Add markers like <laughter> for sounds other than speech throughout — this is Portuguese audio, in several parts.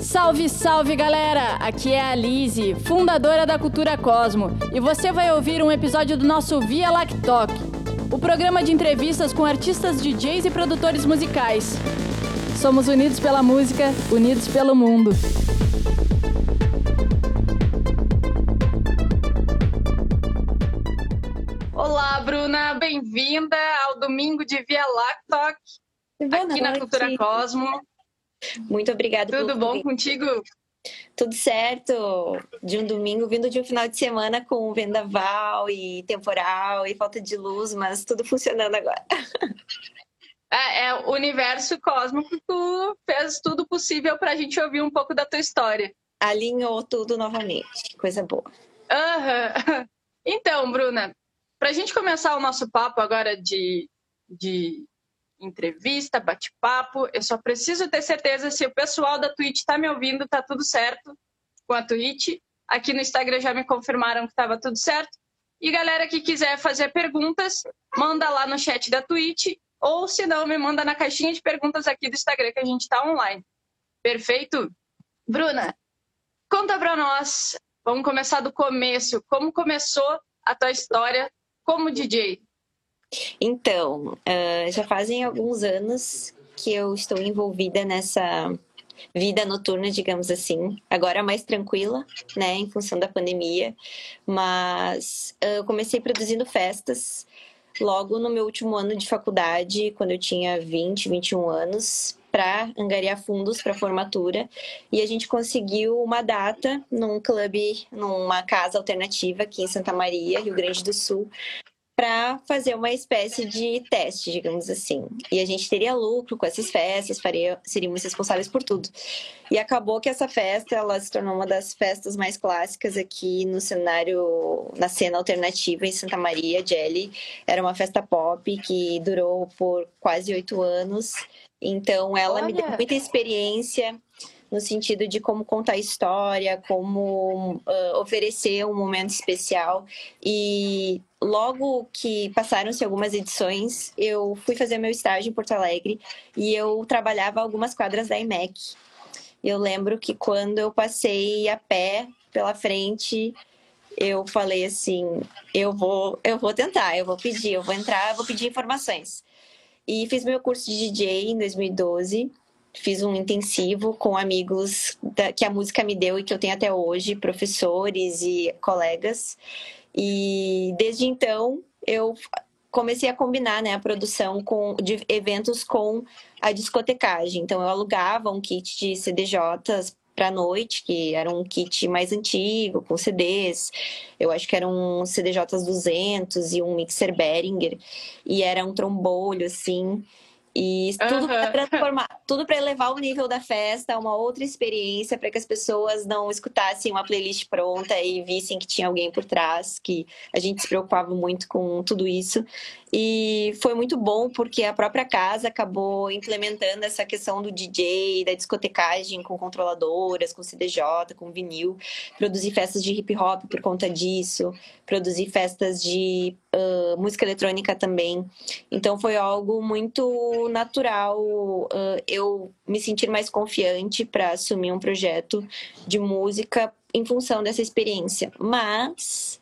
Salve, salve galera! Aqui é a Lise, fundadora da Cultura Cosmo, e você vai ouvir um episódio do nosso Via Lactoc, o programa de entrevistas com artistas, DJs e produtores musicais. Somos unidos pela música, unidos pelo mundo. Olá, Bruna, bem-vinda ao domingo de Via Lactoc, aqui na Cultura Cosmo. Muito obrigada. Tudo bom convite. contigo? Tudo certo. De um domingo vindo de um final de semana com vendaval e temporal e falta de luz, mas tudo funcionando agora. <laughs> É, é o universo cósmico, tu fez tudo possível para a gente ouvir um pouco da tua história. Alinhou tudo novamente, coisa boa. Uhum. <laughs> Então, Bruna, para a gente começar o nosso papo agora de, de entrevista, bate-papo. Eu só preciso ter certeza se o pessoal da Twitch está me ouvindo, tá tudo certo com a Twitch. Aqui no Instagram já me confirmaram que estava tudo certo. E galera que quiser fazer perguntas, manda lá no chat da Twitch ou se não, me manda na caixinha de perguntas aqui do Instagram que a gente está online. Perfeito? Bruna, conta para nós. Vamos começar do começo. Como começou a tua história como DJ? Então, uh, já fazem alguns anos que eu estou envolvida nessa vida noturna, digamos assim. Agora mais tranquila, né, em função da pandemia. Mas uh, eu comecei produzindo festas logo no meu último ano de faculdade, quando eu tinha 20, 21 anos, para angariar fundos para formatura. E a gente conseguiu uma data num clube, numa casa alternativa aqui em Santa Maria, Rio Grande do Sul, para fazer uma espécie de teste, digamos assim. E a gente teria lucro com essas festas, faria, seríamos responsáveis por tudo. E acabou que essa festa, ela se tornou uma das festas mais clássicas aqui no cenário, na cena alternativa em Santa Maria, Jelly. Era uma festa pop que durou por quase oito anos. Então, ela Olha. me deu muita experiência no sentido de como contar história, como uh, oferecer um momento especial. E logo que passaram-se algumas edições, eu fui fazer meu estágio em Porto Alegre e eu trabalhava algumas quadras da IMEC. Eu lembro que quando eu passei a pé pela frente, eu falei assim, eu vou, eu vou tentar, eu vou pedir, eu vou entrar, eu vou pedir informações. E fiz meu curso de DJ em 2012 fiz um intensivo com amigos da, que a música me deu e que eu tenho até hoje, professores e colegas. E desde então eu comecei a combinar né, a produção com, de eventos com a discotecagem. Então eu alugava um kit de CDJs para noite, que era um kit mais antigo, com CDs. Eu acho que eram um CDJs 200 e um mixer Behringer. E era um trombolho, assim. E tudo uhum. para transformar, tudo para elevar o nível da festa, uma outra experiência para que as pessoas não escutassem uma playlist pronta e vissem que tinha alguém por trás, que a gente se preocupava muito com tudo isso. E foi muito bom porque a própria casa acabou implementando essa questão do DJ, da discotecagem com controladoras, com CDJ, com vinil, produzir festas de hip hop por conta disso, produzir festas de uh, música eletrônica também. Então foi algo muito natural uh, eu me sentir mais confiante para assumir um projeto de música em função dessa experiência. Mas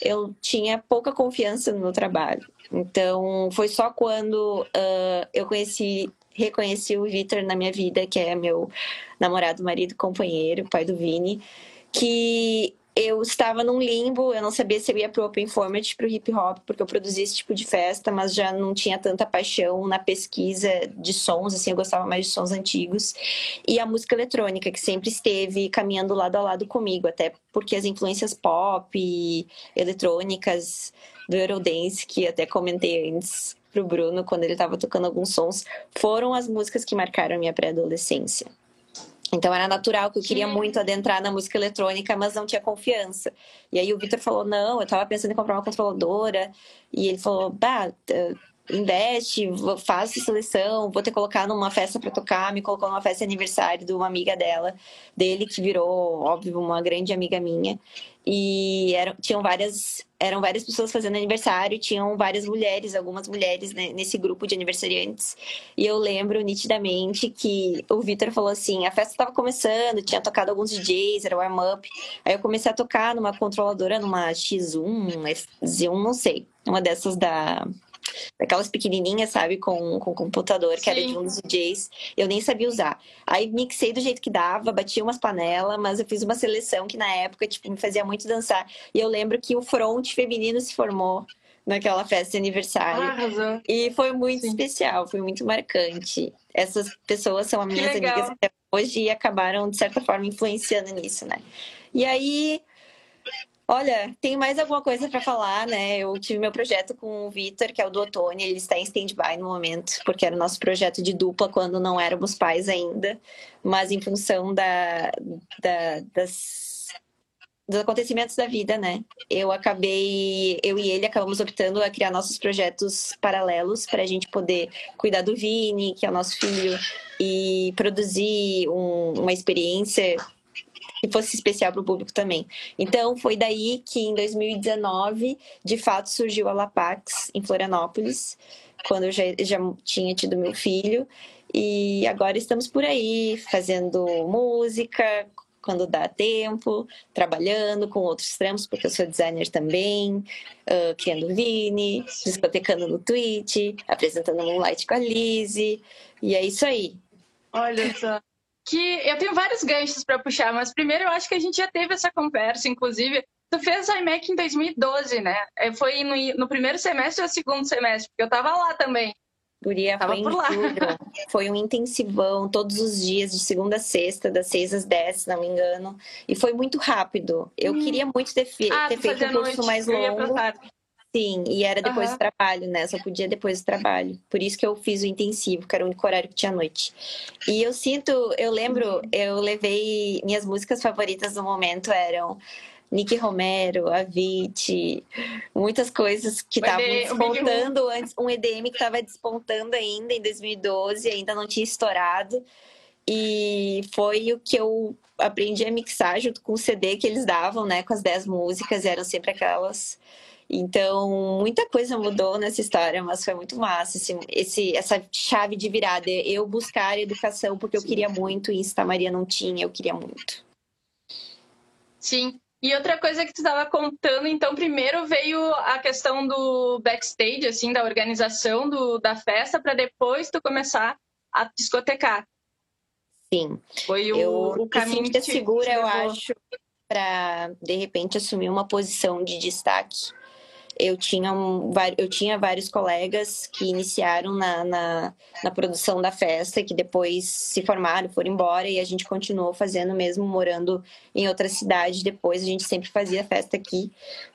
eu tinha pouca confiança no meu trabalho. Então, foi só quando uh, eu conheci, reconheci o Vitor na minha vida, que é meu namorado, marido, companheiro, pai do Vini, que eu estava num limbo, eu não sabia se eu ia pro open format, pro hip hop, porque eu produzia esse tipo de festa, mas já não tinha tanta paixão na pesquisa de sons, assim, eu gostava mais de sons antigos. E a música eletrônica, que sempre esteve caminhando lado a lado comigo, até porque as influências pop, eletrônicas, do Eurodance, que até comentei antes pro Bruno, quando ele estava tocando alguns sons, foram as músicas que marcaram minha pré-adolescência. Então era natural que eu queria Sim. muito adentrar na música eletrônica, mas não tinha confiança. E aí o Victor falou: não, eu estava pensando em comprar uma controladora. E ele falou: bah, investe, faz seleção, vou ter colocar numa festa para tocar, me colocou numa festa de aniversário de uma amiga dela, dele que virou, óbvio, uma grande amiga minha. E eram, tinham várias, eram várias pessoas fazendo aniversário, tinham várias mulheres, algumas mulheres né, nesse grupo de aniversariantes. E eu lembro nitidamente que o Vitor falou assim: a festa estava começando, tinha tocado alguns DJs, era warm-up. Aí eu comecei a tocar numa controladora, numa X1, Z1, não sei, uma dessas da Daquelas pequenininhas, sabe? Com, com computador, que Sim. era de um dos DJs. Eu nem sabia usar. Aí mixei do jeito que dava, bati umas panelas, mas eu fiz uma seleção que na época, tipo, me fazia muito dançar. E eu lembro que o front feminino se formou naquela festa de aniversário. E foi muito Sim. especial, foi muito marcante. Essas pessoas são minhas amigas até hoje e acabaram, de certa forma, influenciando nisso, né? E aí, Olha, tem mais alguma coisa para falar, né? Eu tive meu projeto com o Vitor, que é o do Otone, ele está em stand-by no momento, porque era o nosso projeto de dupla quando não éramos pais ainda, mas em função da, da, das, dos acontecimentos da vida, né? Eu acabei, eu e ele acabamos optando a criar nossos projetos paralelos para a gente poder cuidar do Vini, que é o nosso filho, e produzir um, uma experiência que fosse especial para o público também. Então, foi daí que em 2019, de fato, surgiu a Lapax em Florianópolis, quando eu já, já tinha tido meu filho. E agora estamos por aí, fazendo música, quando dá tempo, trabalhando com outros trampos, porque eu sou designer também, uh, criando Vini, discotecando no Twitch, apresentando Moonlight com a Lizzie, e é isso aí. Olha só que eu tenho vários ganchos para puxar, mas primeiro eu acho que a gente já teve essa conversa, inclusive. Tu fez a IMEC em 2012, né? É, foi no, no primeiro semestre ou segundo semestre? Porque eu estava lá também. Guria, Tava foi por lá. <laughs> Foi um intensivão, todos os dias, de segunda a sexta, das seis às dez, se não me engano. E foi muito rápido. Eu hum. queria muito ter, ah, ter feito um curso mais longo. Sim, e era depois uhum. do trabalho, né? Só podia depois do trabalho. Por isso que eu fiz o intensivo, que era o único horário que tinha noite. E eu sinto, eu lembro, uhum. eu levei. Minhas músicas favoritas no momento eram Nick Romero, Avicii, muitas coisas que estavam despontando antes, um EDM que estava despontando ainda em 2012, ainda não tinha estourado. E foi o que eu aprendi a mixar junto com o CD que eles davam, né? Com as 10 músicas, eram sempre aquelas então, muita coisa mudou nessa história, mas foi muito massa esse, esse, essa chave de virada. Eu buscar educação porque eu queria muito e em Santa Maria não tinha, eu queria muito. Sim. E outra coisa que tu estava contando, então, primeiro veio a questão do backstage, assim, da organização do, da festa, para depois tu começar a discotecar. Sim. Foi o, eu, o caminho que te segura, eu acho, para de repente assumir uma posição de destaque eu tinha, um, eu tinha vários colegas que iniciaram na, na, na, produção da festa, que depois se formaram, foram embora e a gente continuou fazendo mesmo morando em outra cidade. Depois a gente sempre fazia festa aqui,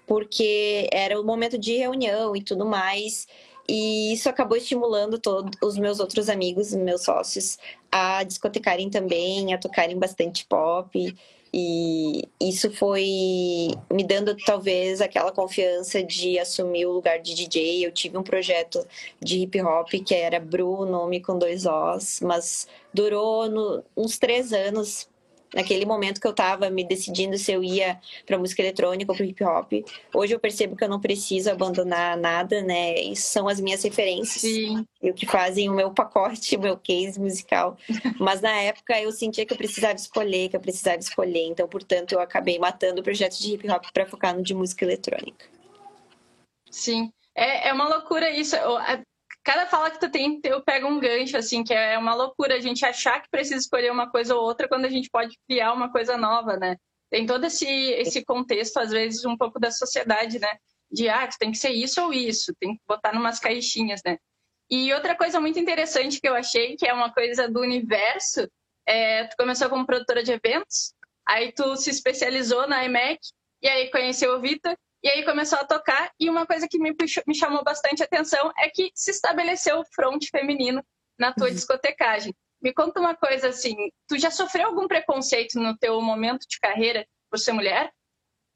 porque era o momento de reunião e tudo mais. E isso acabou estimulando todos os meus outros amigos, meus sócios, a discotecarem também, a tocarem bastante pop. E isso foi me dando talvez aquela confiança de assumir o lugar de DJ. Eu tive um projeto de hip hop que era Bru, nome com dois Os, mas durou no, uns três anos naquele momento que eu estava me decidindo se eu ia para música eletrônica ou para hip hop. Hoje eu percebo que eu não preciso abandonar nada, né? Isso são as minhas referências Sim. e o que fazem o meu pacote, o meu case musical. Mas na época eu sentia que eu precisava escolher, que eu precisava escolher. Então, portanto, eu acabei matando o projeto de hip hop para focar no de música eletrônica. Sim. É, é uma loucura isso cada fala que tu tem, eu pego um gancho, assim, que é uma loucura a gente achar que precisa escolher uma coisa ou outra quando a gente pode criar uma coisa nova, né? Tem todo esse, esse contexto, às vezes, um pouco da sociedade, né? De, ah, tu tem que ser isso ou isso, tem que botar numas caixinhas, né? E outra coisa muito interessante que eu achei, que é uma coisa do universo, é, tu começou como produtora de eventos, aí tu se especializou na IMEC, e aí conheceu o Vitor, e aí começou a tocar, e uma coisa que me, me chamou bastante atenção é que se estabeleceu o front feminino na tua uhum. discotecagem. Me conta uma coisa assim, tu já sofreu algum preconceito no teu momento de carreira por ser mulher?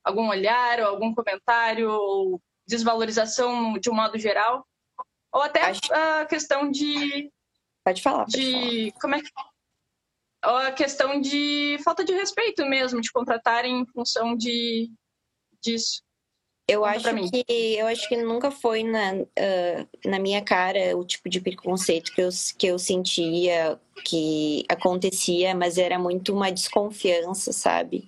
Algum olhar, ou algum comentário, ou desvalorização de um modo geral? Ou até Acho... a questão de. Pode falar. Pode de. Falar. Como é que. Ou a questão de falta de respeito mesmo, de contratarem em função de disso. Eu acho que eu acho que nunca foi na, uh, na minha cara o tipo de preconceito que eu, que eu sentia que acontecia, mas era muito uma desconfiança, sabe?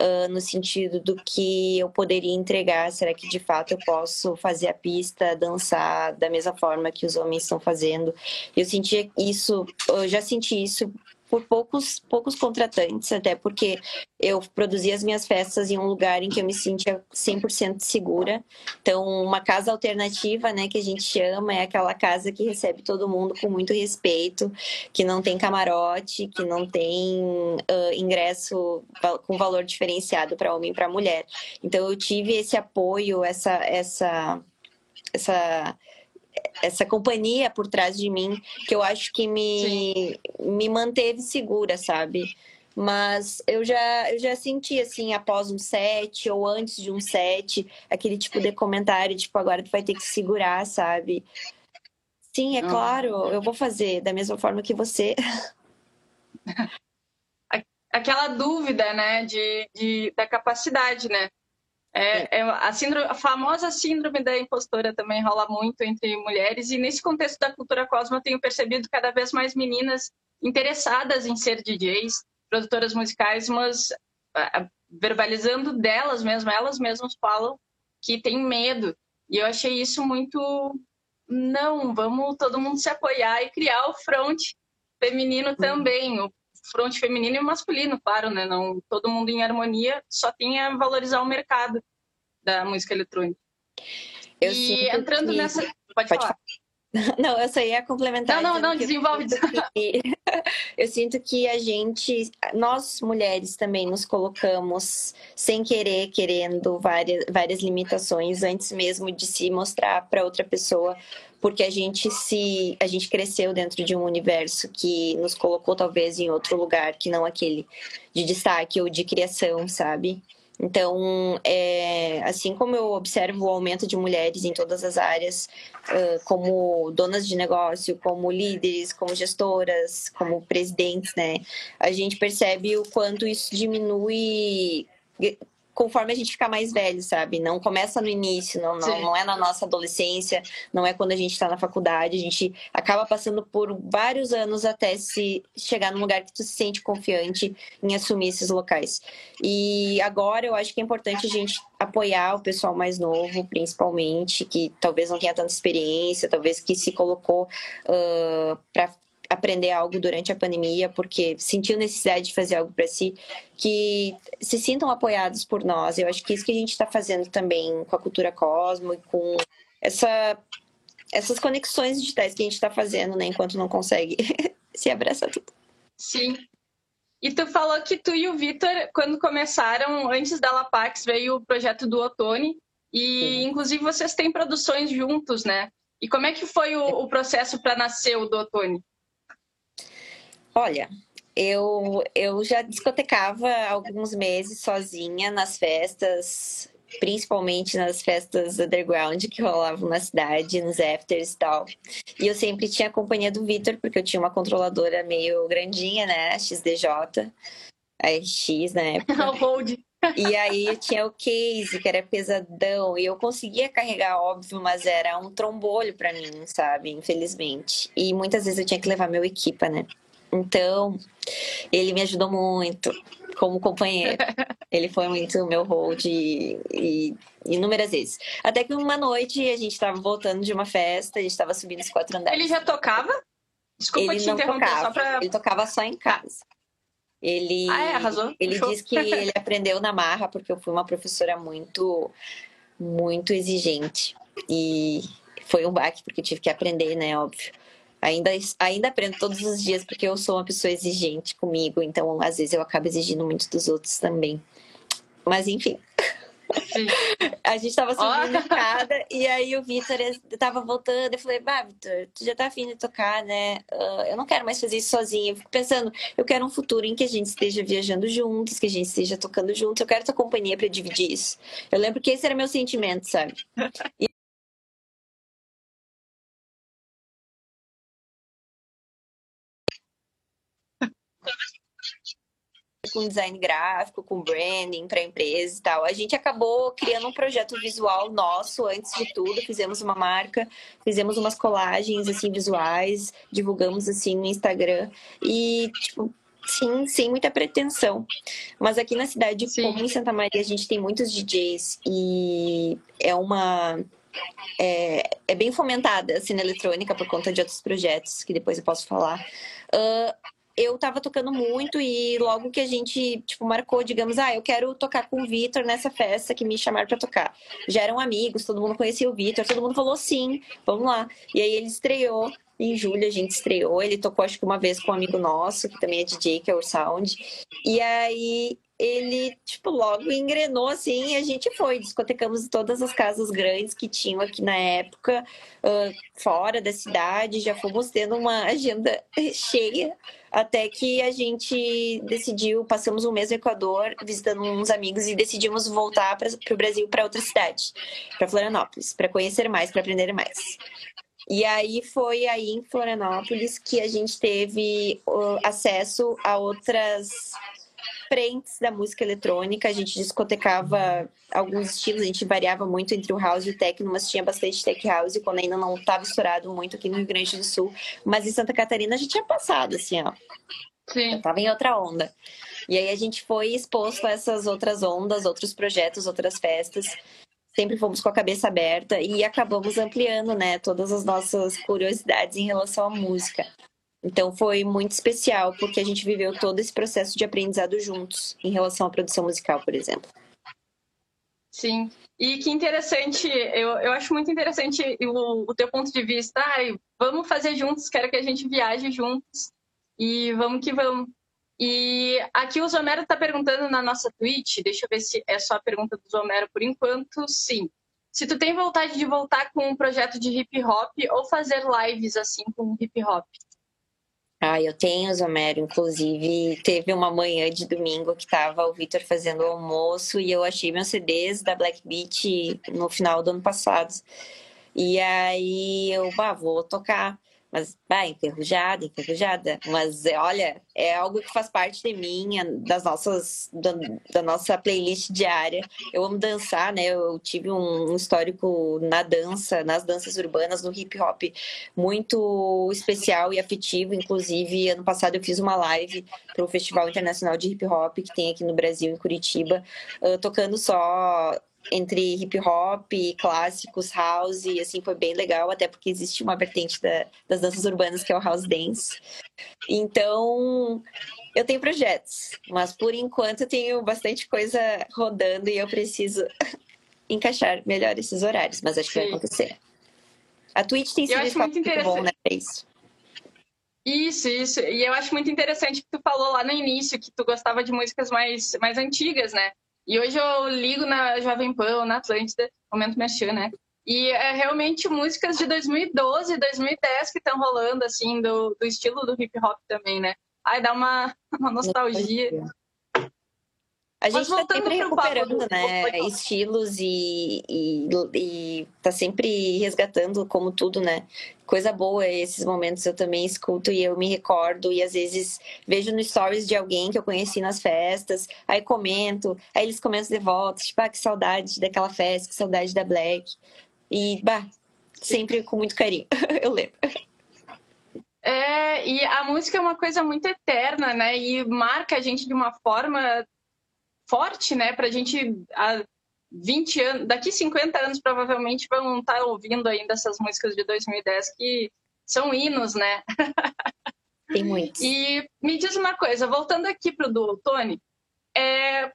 Uh, no sentido do que eu poderia entregar. Será que de fato eu posso fazer a pista, dançar da mesma forma que os homens estão fazendo? Eu sentia isso, eu já senti isso por poucos, poucos contratantes, até porque eu produzia as minhas festas em um lugar em que eu me sentia 100% segura. Então, uma casa alternativa, né, que a gente chama, é aquela casa que recebe todo mundo com muito respeito, que não tem camarote, que não tem uh, ingresso com valor diferenciado para homem e para mulher. Então, eu tive esse apoio, essa, essa, essa essa companhia por trás de mim que eu acho que me, me manteve segura, sabe? Mas eu já, eu já senti, assim, após um set ou antes de um set, aquele tipo de comentário, tipo, agora tu vai ter que segurar, sabe? Sim, é claro, eu vou fazer da mesma forma que você. <laughs> Aquela dúvida, né, de, de, da capacidade, né? É, é a, síndrome, a, famosa síndrome da impostora também rola muito entre mulheres, e nesse contexto da cultura cosmo eu tenho percebido cada vez mais meninas interessadas em ser DJs, produtoras musicais, mas verbalizando delas mesmas, elas mesmas falam que tem medo. E eu achei isso muito. Não, vamos todo mundo se apoiar e criar o front feminino uhum. também, o front feminino e masculino, claro, né? Não todo mundo em harmonia, só tinha valorizar o mercado da música eletrônica. Eu e entrando que... nessa. Pode, Pode falar. falar. <laughs> Não, eu só ia complementar. Não, não, não, desenvolve. Eu, <laughs> eu sinto que a gente, nós mulheres também nos colocamos sem querer, querendo várias, várias limitações antes mesmo de se mostrar para outra pessoa porque a gente se a gente cresceu dentro de um universo que nos colocou talvez em outro lugar que não aquele de destaque ou de criação, sabe? Então, é, assim como eu observo o aumento de mulheres em todas as áreas, como donas de negócio, como líderes, como gestoras, como presidentes, né? A gente percebe o quanto isso diminui conforme a gente fica mais velho, sabe? Não começa no início, não, não, não é na nossa adolescência, não é quando a gente está na faculdade, a gente acaba passando por vários anos até se chegar num lugar que tu se sente confiante em assumir esses locais. E agora eu acho que é importante a gente apoiar o pessoal mais novo, principalmente, que talvez não tenha tanta experiência, talvez que se colocou uh, para aprender algo durante a pandemia, porque sentiu necessidade de fazer algo para si, que se sintam apoiados por nós. Eu acho que isso que a gente está fazendo também com a cultura Cosmo e com essa, essas conexões digitais que a gente está fazendo, né, enquanto não consegue <laughs> se abraçar tudo. Sim. E tu falou que tu e o Vitor, quando começaram, antes da Lapax, veio o projeto do Otone, e Sim. inclusive vocês têm produções juntos, né? E como é que foi o, o processo para nascer o do Otone? Olha, eu, eu já discotecava alguns meses sozinha nas festas, principalmente nas festas underground que rolavam na cidade, nos afters e tal. E eu sempre tinha a companhia do Vitor, porque eu tinha uma controladora meio grandinha, né? A XDJ, a RX na <laughs> época. O hold. E aí eu tinha o case, que era pesadão, e eu conseguia carregar, óbvio, mas era um trombolho para mim, sabe? Infelizmente. E muitas vezes eu tinha que levar meu equipa, né? Então, ele me ajudou muito como companheiro. <laughs> Ele foi muito meu hold e, e, inúmeras vezes. Até que uma noite a gente estava voltando de uma festa, a gente estava subindo os quatro andares. Ele já tocava? Desculpa ele te não interromper, tocava, só pra... Ele tocava só em casa. Ele, ah, é, arrasou. Ele disse que ele aprendeu na marra, porque eu fui uma professora muito, muito exigente. E foi um baque, porque eu tive que aprender, né? Óbvio. Ainda, ainda aprendo todos os dias porque eu sou uma pessoa exigente comigo, então às vezes eu acabo exigindo muito dos outros também. Mas enfim. <laughs> a gente tava subindo a escada e aí o Vitor tava voltando. Eu falei, bah, Vitor, tu já tá afim de tocar, né? Uh, eu não quero mais fazer isso sozinha. Eu fico pensando, eu quero um futuro em que a gente esteja viajando juntos, que a gente esteja tocando juntos. Eu quero tua companhia para dividir isso. Eu lembro que esse era meu sentimento, sabe? E com design gráfico, com branding para empresa e tal. A gente acabou criando um projeto visual nosso antes de tudo, fizemos uma marca, fizemos umas colagens assim visuais, divulgamos assim no Instagram e tipo Sim, sem muita pretensão. Mas aqui na cidade, Sim. como em Santa Maria, a gente tem muitos DJs e é uma é, é, bem fomentada a cena eletrônica por conta de outros projetos que depois eu posso falar. Uh, eu tava tocando muito e logo que a gente, tipo, marcou, digamos, ah, eu quero tocar com o Vitor nessa festa que me chamaram para tocar. Já eram amigos, todo mundo conhecia o Vitor, todo mundo falou sim, vamos lá. E aí ele estreou em julho, a gente estreou, ele tocou acho que uma vez com um amigo nosso, que também é DJ, que é o Sound. E aí ele, tipo, logo engrenou assim e a gente foi. Discotecamos todas as casas grandes que tinham aqui na época, uh, fora da cidade, já fomos tendo uma agenda <laughs> cheia, até que a gente decidiu, passamos um mês no Equador visitando uns amigos e decidimos voltar para o Brasil para outra cidade, para Florianópolis, para conhecer mais, para aprender mais. E aí foi aí em Florianópolis que a gente teve uh, acesso a outras frentes da música eletrônica, a gente discotecava alguns estilos, a gente variava muito entre o house e o techno, mas tinha bastante tech house quando ainda não estava estourado muito aqui no Rio Grande do Sul. Mas em Santa Catarina a gente tinha passado, assim, ó. Sim. Eu tava em outra onda. E aí a gente foi exposto a essas outras ondas, outros projetos, outras festas. Sempre fomos com a cabeça aberta e acabamos ampliando, né, todas as nossas curiosidades em relação à música. Então foi muito especial, porque a gente viveu todo esse processo de aprendizado juntos, em relação à produção musical, por exemplo. Sim, e que interessante, eu, eu acho muito interessante o, o teu ponto de vista. Ai, vamos fazer juntos, quero que a gente viaje juntos e vamos que vamos. E aqui o Zomero está perguntando na nossa Twitch, deixa eu ver se é só a pergunta do Zomero por enquanto, sim. Se tu tem vontade de voltar com um projeto de hip hop ou fazer lives assim com hip hop? Ah, eu tenho, Zomero. Inclusive, teve uma manhã de domingo que tava o Vitor fazendo o almoço e eu achei meus CDs da Black Beat no final do ano passado. E aí eu, bah, vou tocar. Mas, vai, enferrujada, enferrujada. Mas, olha, é algo que faz parte de mim, das nossas, da, da nossa playlist diária. Eu amo dançar, né? Eu tive um, histórico na dança, nas danças urbanas, no hip hop, muito especial e afetivo. Inclusive, ano passado eu fiz uma live para o Festival Internacional de Hip Hop, que tem aqui no Brasil, em Curitiba, uh, tocando só entre hip hop, clássicos, house, e assim foi bem legal, até porque existe uma vertente da, das danças urbanas que é o house dance. Então, eu tenho projetos, mas por enquanto eu tenho bastante coisa rodando e eu preciso <laughs> encaixar melhor esses horários, mas acho que vai acontecer. A Twitch tem sido muito, muito bom, né, pra isso. Isso, isso. E eu acho muito interessante que tu falou lá no início que tu gostava de músicas mais, mais antigas, né? E hoje eu ligo na Jovem Pan ou na Atlântida, momento mexer, né? E é realmente músicas de 2012, 2010 que estão rolando, assim, do, do estilo do hip hop também, né? Ai, dá uma, <laughs> uma nostalgia. A gente está sempre recuperando, né? Estilos e, e, e tá sempre resgatando como tudo, né? Coisa boa esses momentos eu também escuto e eu me recordo e às vezes vejo no stories de alguém que eu conheci nas festas, aí comento, aí eles comentam de volta, tipo, ah, que saudade daquela festa, que saudade da Black. E, bah, sempre com muito carinho, <laughs> eu lembro. É, e a música é uma coisa muito eterna, né? E marca a gente de uma forma forte, né? Para a gente, há 20 anos, daqui 50 anos, provavelmente vão estar tá ouvindo ainda essas músicas de 2010 que são hinos, né? <laughs> Tem muitos. E me diz uma coisa, voltando aqui para o do Tony, é,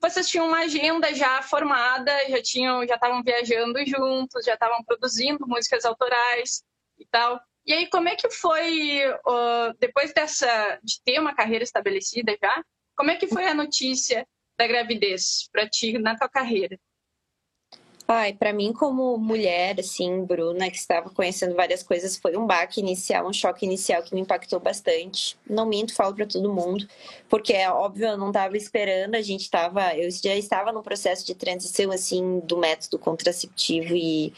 vocês tinham uma agenda já formada, já tinham, já estavam viajando juntos, já estavam produzindo músicas autorais e tal. E aí, como é que foi, uh, depois dessa, de ter uma carreira estabelecida já, como é que foi a notícia da gravidez para ti na tua carreira? Ai, para mim como mulher, assim, Bruna, que estava conhecendo várias coisas, foi um baque inicial, um choque inicial que me impactou bastante. Não minto, falo para todo mundo, porque é óbvio, eu não estava esperando, a gente estava, eu já estava no processo de transição assim do método contraceptivo e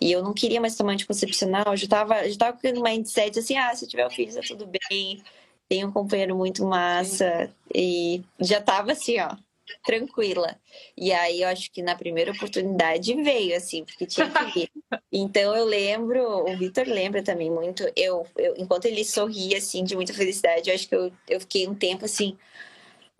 e eu não queria mais tomar anticoncepcional, eu já estava já com um mindset assim, ah, se eu tiver um filho, tá tudo bem, tem um companheiro muito massa, E já tava assim, ó, tranquila. E aí eu acho que na primeira oportunidade veio, assim, porque tinha que vir. <laughs> Então eu lembro, o Vitor lembra também muito, eu, eu, enquanto ele sorria, assim, de muita felicidade, eu acho que eu, eu fiquei um tempo assim,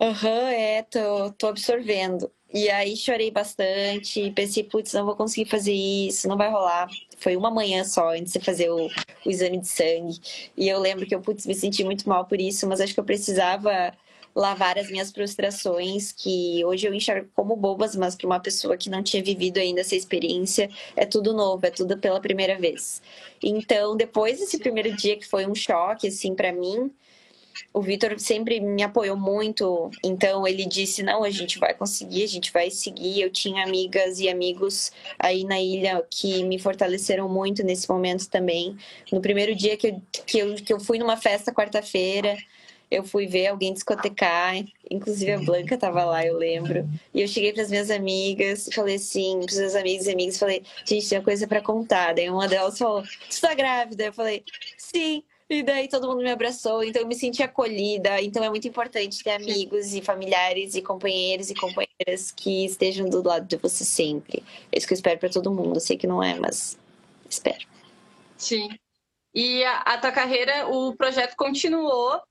aham, uhum, é, tô, tô absorvendo. E aí chorei bastante, pensei, putz, não vou conseguir fazer isso, não vai rolar. Foi uma manhã só antes de fazer o, o exame de sangue. E eu lembro que eu, putz, me senti muito mal por isso, mas acho que eu precisava lavar as minhas frustrações, que hoje eu enxergo como bobas, mas para uma pessoa que não tinha vivido ainda essa experiência, é tudo novo, é tudo pela primeira vez. Então, depois desse primeiro dia que foi um choque, assim, para mim, o Vitor sempre me apoiou muito, então ele disse: não, a gente vai conseguir, a gente vai seguir. Eu tinha amigas e amigos aí na ilha que me fortaleceram muito nesse momento também. No primeiro dia que eu, que eu, que eu fui numa festa quarta-feira, eu fui ver alguém discotecar, inclusive a Blanca estava lá, eu lembro. E eu cheguei para as minhas amigas, falei assim, para os meus amigos e amigas, falei, gente, tem uma coisa para contar. Daí uma delas falou, você tá grávida? Eu falei, sim. E daí todo mundo me abraçou, então eu me senti acolhida. Então é muito importante ter amigos e familiares e companheiros e companheiras que estejam do lado de você sempre. É isso que eu espero para todo mundo. Eu sei que não é, mas espero. Sim. E a, a tua carreira, o projeto continuou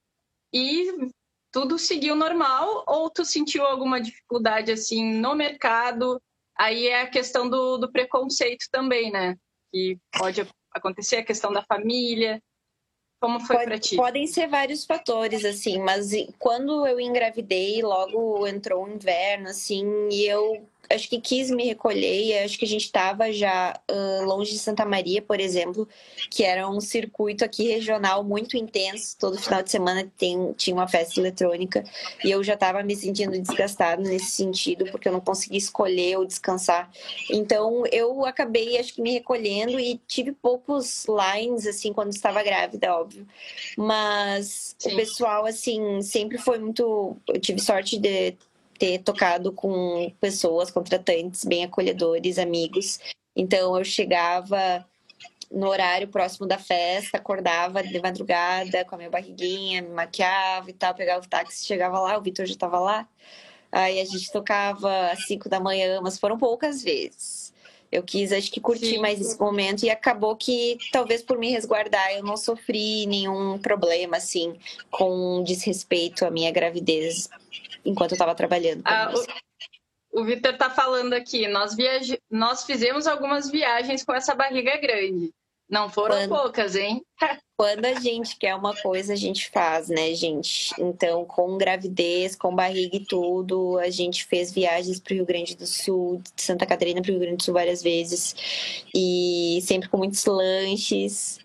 e tudo seguiu normal ou tu sentiu alguma dificuldade assim no mercado? Aí é a questão do, do preconceito também, né? Que pode acontecer a questão da família. Como foi para ti? Podem ser vários fatores, assim, mas quando eu engravidei, logo entrou o inverno, assim, e eu acho que quis me recolher e acho que a gente estava já uh, longe de Santa Maria, por exemplo, que era um circuito aqui regional muito intenso. Todo final de semana tem, tinha uma festa eletrônica e eu já estava me sentindo desgastada nesse sentido, porque eu não conseguia escolher ou descansar. Então eu acabei, acho que me recolhendo e tive poucos lines, assim, quando estava grávida, óbvio. Mas Sim. o pessoal, assim, sempre foi muito. Eu tive sorte de ter tocado com pessoas, contratantes bem acolhedores, amigos. Então eu chegava no horário próximo da festa, acordava de madrugada com a minha barriguinha, me maquiava e tal, pegava o táxi, chegava lá, o Vitor já estava lá. Aí a gente tocava às 5 da manhã, mas foram poucas vezes. Eu quis, acho que curtir Sim. mais esse momento e acabou que, talvez por me resguardar, eu não sofri nenhum problema, assim, com desrespeito à minha gravidez enquanto eu estava trabalhando. Ah, o, o Vitor está falando aqui, nós, viaje... nós fizemos algumas viagens com essa barriga grande. Não foram quando, poucas, hein? <laughs> quando a gente quer uma coisa, a gente faz, né, gente? Então, com gravidez, com barriga e tudo, a gente fez viagens para o Rio Grande do Sul, de Santa Catarina para o Rio Grande do Sul várias vezes. E sempre com muitos lanches.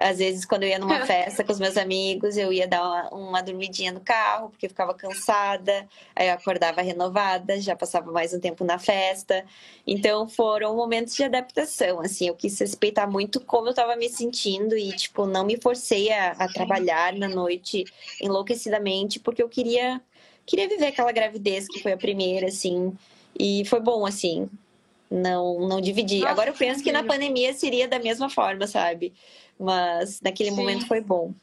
Às vezes, quando eu ia numa <laughs> festa com os meus amigos, eu ia dar uma, uma dormidinha no carro, porque eu ficava cansada. Aí eu acordava renovada, já passava mais um tempo na festa. Então, foram momentos de adaptação, assim. Eu quis respeitar muito como eu estava me sentindo e, tipo, não me forcei a, a trabalhar na noite enlouquecidamente, porque eu queria, queria viver aquela gravidez que foi a primeira, assim. E foi bom, assim não não dividir. Agora eu penso que na pandemia seria da mesma forma, sabe? Mas naquele Sim. momento foi bom.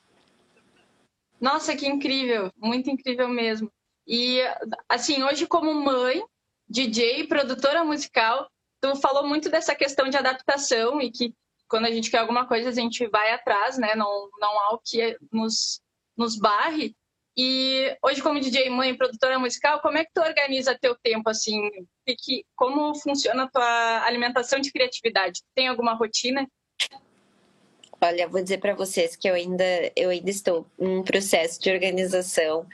Nossa, que incrível, muito incrível mesmo. E assim, hoje como mãe, DJ, produtora musical, tu falou muito dessa questão de adaptação e que quando a gente quer alguma coisa a gente vai atrás, né? Não, não há o que nos, nos barre. E hoje, como DJ, mãe, produtora musical, como é que tu organiza teu tempo, assim? E que, como funciona a tua alimentação de criatividade? Tem alguma rotina? Olha, vou dizer para vocês que eu ainda, eu ainda estou em um processo de organização,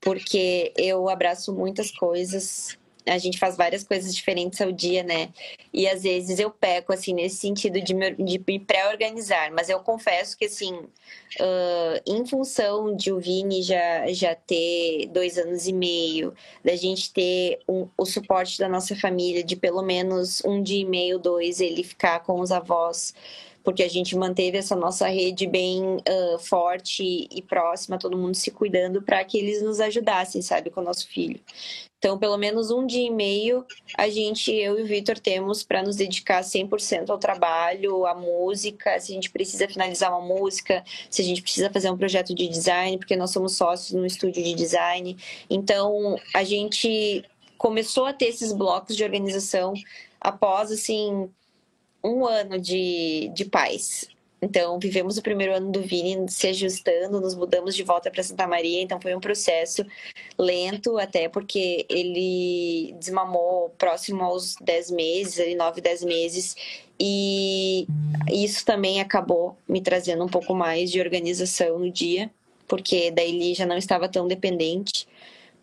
porque eu abraço muitas coisas a gente faz várias coisas diferentes ao dia, né? E às vezes eu peco, assim, nesse sentido de me, de me pré-organizar. Mas eu confesso que, assim, uh, em função de o Vini já, já ter dois anos e meio, da gente ter um, o suporte da nossa família de pelo menos um dia e meio, dois, ele ficar com os avós porque a gente manteve essa nossa rede bem uh, forte e próxima, todo mundo se cuidando para que eles nos ajudassem, sabe, com o nosso filho. Então, pelo menos um dia e meio, a gente, eu e o Vitor, temos para nos dedicar 100% ao trabalho, à música, se a gente precisa finalizar uma música, se a gente precisa fazer um projeto de design, porque nós somos sócios no estúdio de design. Então, a gente começou a ter esses blocos de organização após, assim, um ano de, de paz. Então, vivemos o primeiro ano do Vini se ajustando, nos mudamos de volta para Santa Maria, então foi um processo lento, até porque ele desmamou próximo aos 10 meses, ali 9, 10 meses, e isso também acabou me trazendo um pouco mais de organização no dia, porque daí ele já não estava tão dependente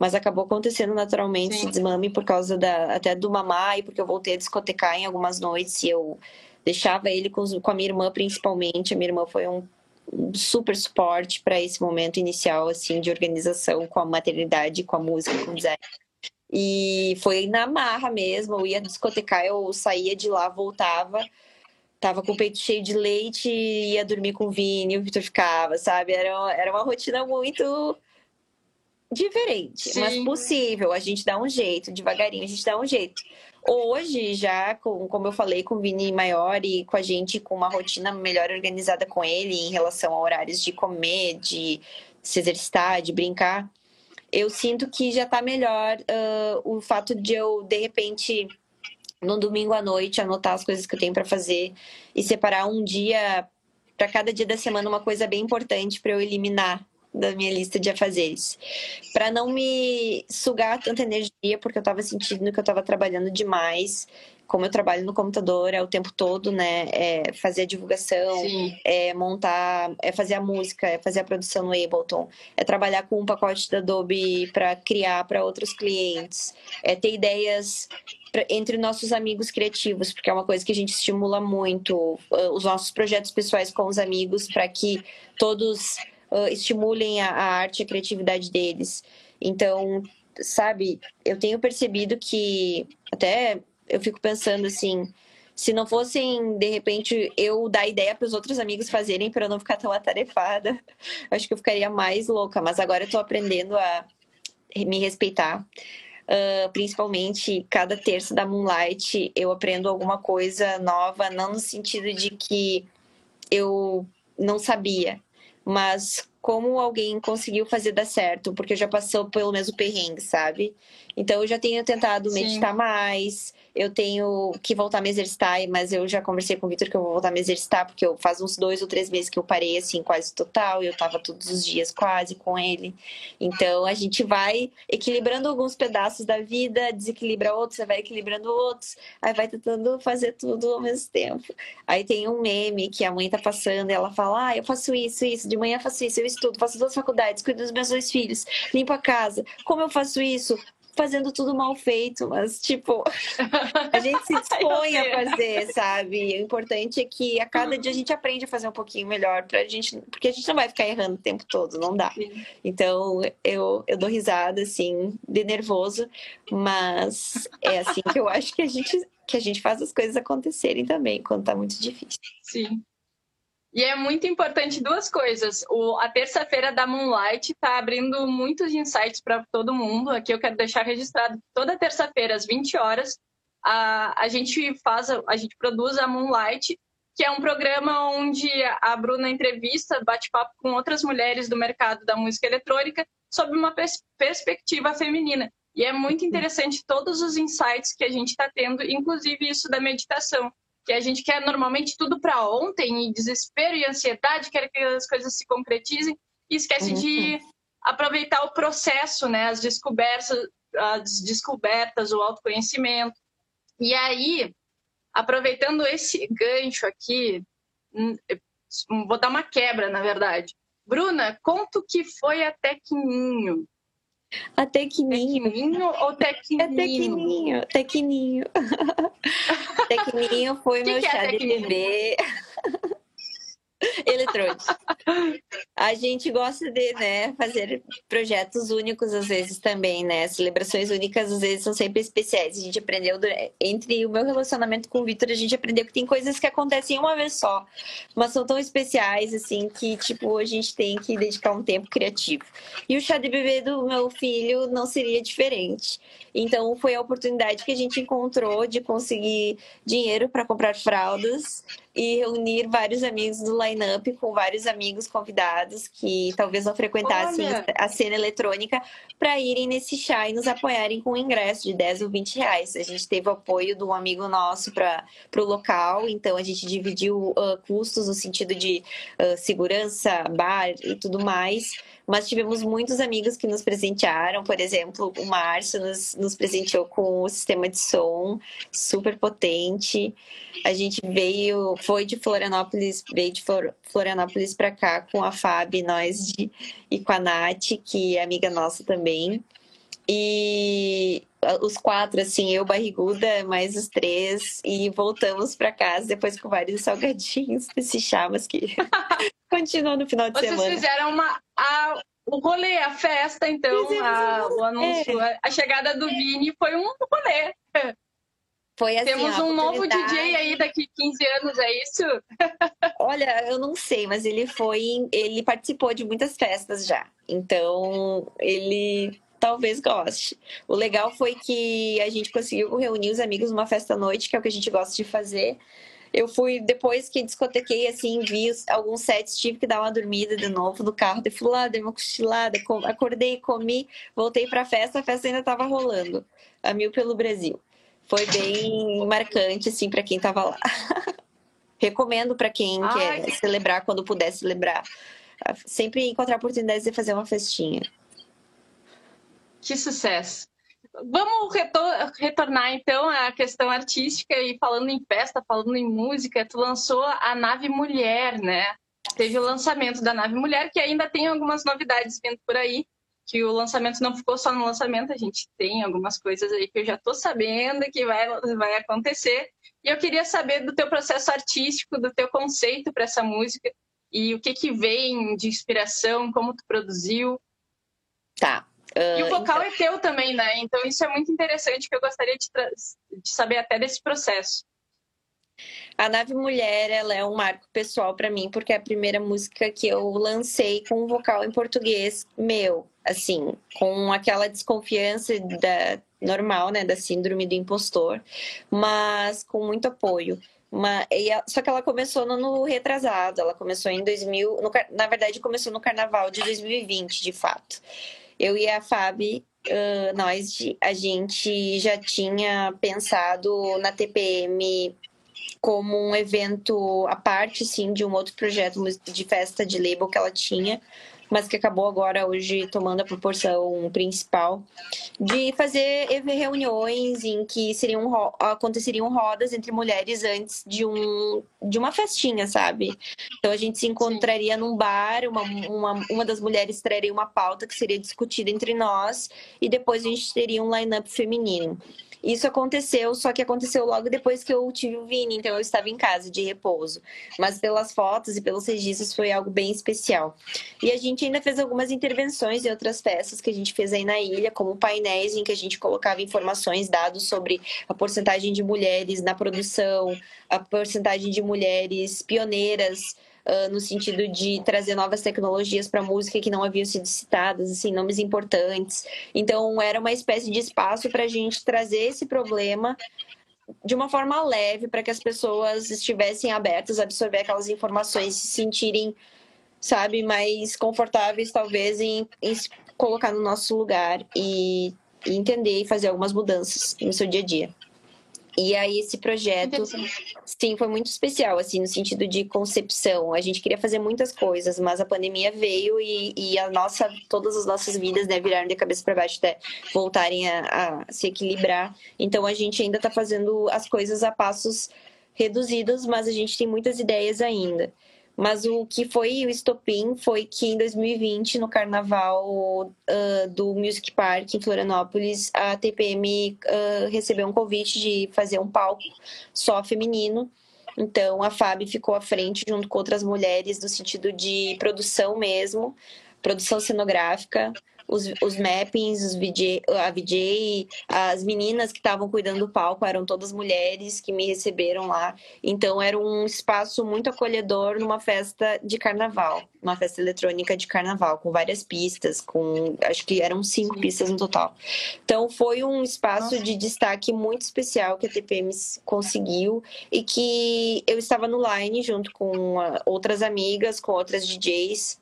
mas acabou acontecendo naturalmente Sim. esse desmame por causa da, até do mamar e porque eu voltei a discotecar em algumas noites e eu deixava ele com, com a minha irmã principalmente. A minha irmã foi um, um super suporte para esse momento inicial assim de organização com a maternidade, com a música, com o design. E foi na marra mesmo, eu ia discotecar, eu saía de lá, voltava, tava com o peito cheio de leite, ia dormir com o Vini, o Vitor ficava, sabe? Era, era uma rotina muito diferente, Sim. mas possível. A gente dá um jeito, devagarinho, a gente dá um jeito. Hoje, já, com, como eu falei, com o Vini maior e com a gente com uma rotina melhor organizada com ele em relação a horários de comer, de se exercitar, de brincar, eu sinto que já tá melhor uh, o fato de eu, de repente, no domingo à noite, anotar as coisas que eu tenho para fazer e separar um dia para cada dia da semana uma coisa bem importante para eu eliminar da minha lista de afazeres. Para não me sugar tanta energia, porque eu estava sentindo que eu estava trabalhando demais. Como eu trabalho no computador é o tempo todo, né? É fazer a divulgação, Sim. é montar, é fazer a música, é fazer a produção no Ableton, é trabalhar com um pacote da Adobe para criar para outros clientes, é ter ideias entre nossos amigos criativos, porque é uma coisa que a gente estimula muito uh, os nossos projetos pessoais com os amigos para que todos uh, estimulem a, a arte e a criatividade deles. Então, sabe, eu tenho percebido que até eu fico pensando assim, se não fossem de repente eu dar ideia para os outros amigos fazerem para eu não ficar tão atarefada, <laughs> acho que eu ficaria mais louca. Mas agora eu estou aprendendo a me respeitar. Uh, principalmente cada terça da Moonlight eu aprendo alguma coisa nova, não no sentido de que eu não sabia, mas como alguém conseguiu fazer dar certo, porque já passou pelo mesmo perrengue, sabe? Então eu já tenho tentado Sim. meditar mais, eu tenho que voltar a me exercitar, mas eu já conversei com o Victor que eu vou voltar a me exercitar, porque eu faz uns dois ou três meses que eu parei, assim, quase total, e eu tava todos os dias quase com ele. Então a gente vai equilibrando alguns pedaços da vida, desequilibra outros, você vai equilibrando outros, aí vai tentando fazer tudo ao mesmo tempo. Aí tem um meme que a mãe tá passando e ela fala: Ah, eu faço isso, isso, de manhã faço isso, eu estudo, faço duas faculdades, cuido dos meus dois filhos, limpo a casa. Como eu faço isso? Fazendo tudo mal feito, mas, tipo, a gente se <laughs> dispõe a fazer, sabe? O importante é que a cada dia a gente aprende a fazer um pouquinho melhor pra gente, porque a gente não vai ficar errando o tempo todo, não dá. Então, eu, eu dou risada, assim, de nervoso, mas é assim que eu acho que a gente, que a gente faz as coisas acontecerem também, quando tá muito difícil. Sim. E é muito importante duas coisas. O, a terça-feira da Moonlight está abrindo muitos insights para todo mundo. Aqui eu quero deixar registrado toda terça-feira, às 20 horas, a, a gente faz, a gente produz a Moonlight, que é um programa onde a Bruna entrevista, bate papo com outras mulheres do mercado da música eletrônica sobre uma pers perspectiva feminina. E é muito interessante todos os insights que a gente está tendo, inclusive isso da meditação que a gente quer normalmente tudo para ontem, e desespero e ansiedade, quer que as coisas se concretizem, e esquece uhum. de aproveitar o processo, né? As descobertas, as descobertas, o autoconhecimento. E aí, aproveitando esse gancho aqui, hum, vou dar uma quebra, na verdade. Bruna, conta o que foi a Tequininho. A Tequininho. Tequininho ou Tequininho? É Tequininho, Tequininho. <laughs> Tequininho foi que meu que chá é de bebê. Eletrônico. A gente gosta de né, fazer projetos únicos às vezes também, né? Celebrações únicas às vezes são sempre especiais. A gente aprendeu, entre o meu relacionamento com o Vitor, a gente aprendeu que tem coisas que acontecem uma vez só, mas são tão especiais, assim, que, tipo, a gente tem que dedicar um tempo criativo. E o chá de bebê do meu filho não seria diferente. Então, foi a oportunidade que a gente encontrou de conseguir dinheiro para comprar fraldas e reunir vários amigos do line-up com vários amigos convidados que talvez não frequentassem Olha. a cena eletrônica para irem nesse chá e nos apoiarem com um ingresso de 10 ou 20 reais. A gente teve o apoio de um amigo nosso para o local, então a gente dividiu uh, custos no sentido de uh, segurança, bar e tudo mais mas tivemos muitos amigos que nos presentearam, por exemplo, o Márcio nos, nos presenteou com o sistema de som super potente. A gente veio, foi de Florianópolis, veio de Florianópolis para cá com a Fábio, nós de, e com a Nath, que é amiga nossa também. E os quatro, assim, eu, barriguda, mais os três, e voltamos para casa depois com vários salgadinhos <laughs> desse chamas que continuou no final de Vocês semana. Vocês fizeram uma, a, o rolê, a festa, então, a, o anúncio, é. a chegada do Vini foi um rolê. Foi assim, Temos um novo DJ aí daqui 15 anos, é isso? <laughs> Olha, eu não sei, mas ele foi, ele participou de muitas festas já. Então, ele talvez goste. O legal foi que a gente conseguiu reunir os amigos numa festa à noite, que é o que a gente gosta de fazer. Eu fui, depois que discotequei, assim, vi alguns sets, tive que dar uma dormida de novo no carro. Eu fui lá, dei uma cochilada, acordei, comi, voltei pra festa, a festa ainda estava rolando. A mil pelo Brasil. Foi bem marcante, assim, para quem estava lá. <laughs> Recomendo para quem Ai, quer celebrar quando puder celebrar. Sempre encontrar oportunidades de fazer uma festinha. Que sucesso! Vamos retornar então à questão artística e falando em festa, falando em música, tu lançou a Nave Mulher, né? Teve o lançamento da Nave Mulher, que ainda tem algumas novidades vindo por aí, que o lançamento não ficou só no lançamento, a gente tem algumas coisas aí que eu já estou sabendo que vai, vai acontecer. E eu queria saber do teu processo artístico, do teu conceito para essa música e o que que vem de inspiração, como tu produziu. Tá. Uh, e o vocal então... é teu também, né? Então isso é muito interessante que eu gostaria de, de saber até desse processo. A Nave Mulher, ela é um marco pessoal para mim, porque é a primeira música que eu lancei com um vocal em português meu, assim, com aquela desconfiança da normal, né, da síndrome do impostor, mas com muito apoio. Uma, só que ela começou no, no retrasado, ela começou em 2000, no, na verdade começou no carnaval de 2020, de fato. Eu e a Fabi, uh, nós, a gente já tinha pensado na TPM como um evento à parte, sim, de um outro projeto de festa de label que ela tinha, mas que acabou agora hoje tomando a proporção principal de fazer reuniões em que seriam aconteceriam rodas entre mulheres antes de um de uma festinha, sabe? Então a gente se encontraria num bar, uma, uma, uma das mulheres traria uma pauta que seria discutida entre nós e depois a gente teria um line-up feminino. Isso aconteceu, só que aconteceu logo depois que eu tive o Vini, então eu estava em casa de repouso. Mas pelas fotos e pelos registros foi algo bem especial. E a gente ainda fez algumas intervenções em outras festas que a gente fez aí na ilha, como painéis em que a gente colocava informações, dados sobre a porcentagem de mulheres na produção, a porcentagem de mulheres pioneiras uh, no sentido de trazer novas tecnologias para música que não haviam sido citadas, assim, nomes importantes. Então, era uma espécie de espaço para a gente trazer esse problema de uma forma leve, para que as pessoas estivessem abertas a absorver aquelas informações, se sentirem, sabe, mais confortáveis, talvez, em, em colocar no nosso lugar e, e entender e fazer algumas mudanças no seu dia a dia. E aí esse projeto, sim, foi muito especial, assim, no sentido de concepção. A gente queria fazer muitas coisas, mas a pandemia veio e, e a nossa, todas as nossas vidas, né, viraram de cabeça para baixo até voltarem a, a se equilibrar. Então a gente ainda está fazendo as coisas a passos reduzidos, mas a gente tem muitas ideias ainda. Mas o que foi o estopim foi que em 2020, no carnaval uh, do Music Park em Florianópolis, a TPM uh, recebeu um convite de fazer um palco só feminino. Então a Fábio ficou à frente junto com outras mulheres no sentido de produção mesmo, produção cenográfica, os, os mappings, os VJ, a VJ, as meninas que estavam cuidando do palco eram todas mulheres que me receberam lá. Então era um espaço muito acolhedor numa festa de carnaval, uma festa eletrônica de carnaval, com várias pistas, com acho que eram cinco pistas no total. Então foi um espaço Nossa. de destaque muito especial que a TPM conseguiu e que eu estava no line junto com outras amigas, com outras DJs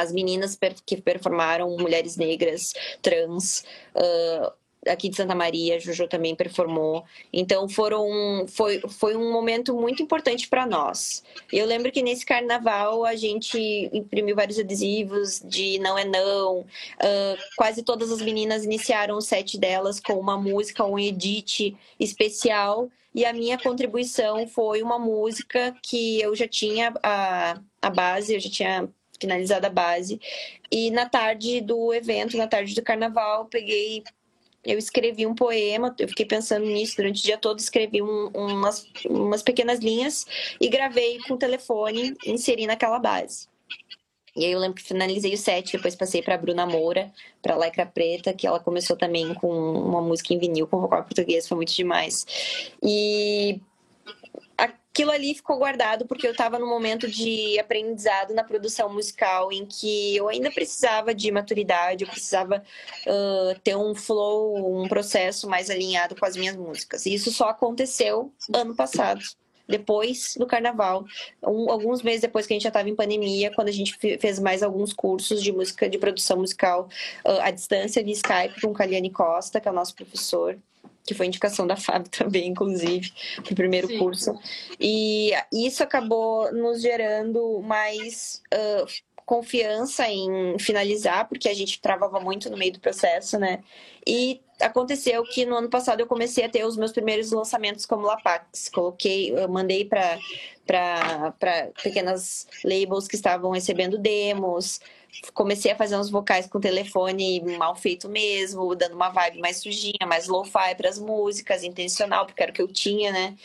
as meninas que performaram, mulheres negras, trans, uh, aqui de Santa Maria, Juju também performou. Então foram foi, foi um momento muito importante para nós. Eu lembro que nesse carnaval a gente imprimiu vários adesivos de não é não. Uh, quase todas as meninas iniciaram o set delas com uma música, um edit especial. E a minha contribuição foi uma música que eu já tinha a, a base, eu já tinha finalizada a base. E na tarde do evento, na tarde do carnaval, peguei eu escrevi um poema, eu fiquei pensando nisso durante o dia todo, escrevi um, umas, umas pequenas linhas e gravei com o telefone, inseri naquela base. E aí eu lembro que finalizei o set, depois passei para Bruna Moura, para Lycra Preta, que ela começou também com uma música em vinil com vocal português, foi muito demais. E aquilo ali ficou guardado porque eu estava num momento de aprendizado na produção musical em que eu ainda precisava de maturidade, eu precisava uh, ter um flow, um processo mais alinhado com as minhas músicas. E isso só aconteceu ano passado depois do carnaval, um, alguns meses depois que a gente já estava em pandemia, quando a gente fez mais alguns cursos de música, de produção musical uh, à distância via Skype com o Caliane Costa, que é o nosso professor que foi indicação da Fábio <laughs> também, inclusive, no primeiro Sim. curso. E isso acabou nos gerando mais uh, confiança em finalizar, porque a gente travava muito no meio do processo, né? E aconteceu que no ano passado eu comecei a ter os meus primeiros lançamentos como Lapax. Coloquei, eu mandei para pequenas labels que estavam recebendo demos, comecei a fazer uns vocais com telefone mal feito mesmo, dando uma vibe mais sujinha, mais lo-fi para as músicas, intencional, porque era o que eu tinha, né?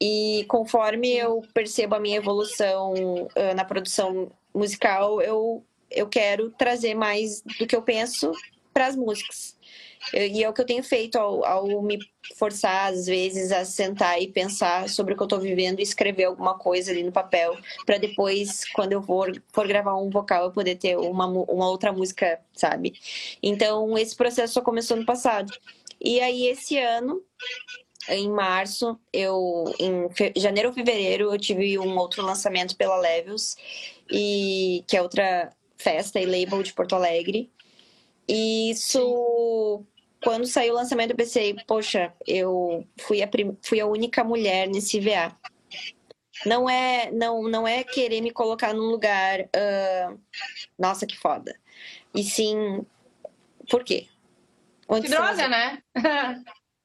E conforme eu percebo a minha evolução uh, na produção musical, eu, eu quero trazer mais do que eu penso para as músicas. E é o que eu tenho feito ao, ao, me forçar, às vezes, a sentar e pensar sobre o que eu estou vivendo e escrever alguma coisa ali no papel, para depois, quando eu for, for gravar um vocal, eu poder ter uma, uma outra música, sabe? Então, esse processo só começou no passado. E aí, esse ano, em março, eu em janeiro ou fevereiro, eu tive um outro lançamento pela Levels, e que é outra festa e label de Porto Alegre. E isso quando saiu o lançamento, eu pensei, poxa, eu fui a, prim... fui a única mulher nesse VA. Não é, não, não é querer me colocar num lugar, uh... nossa, que foda. E sim, por quê? Onde que droga, as... né?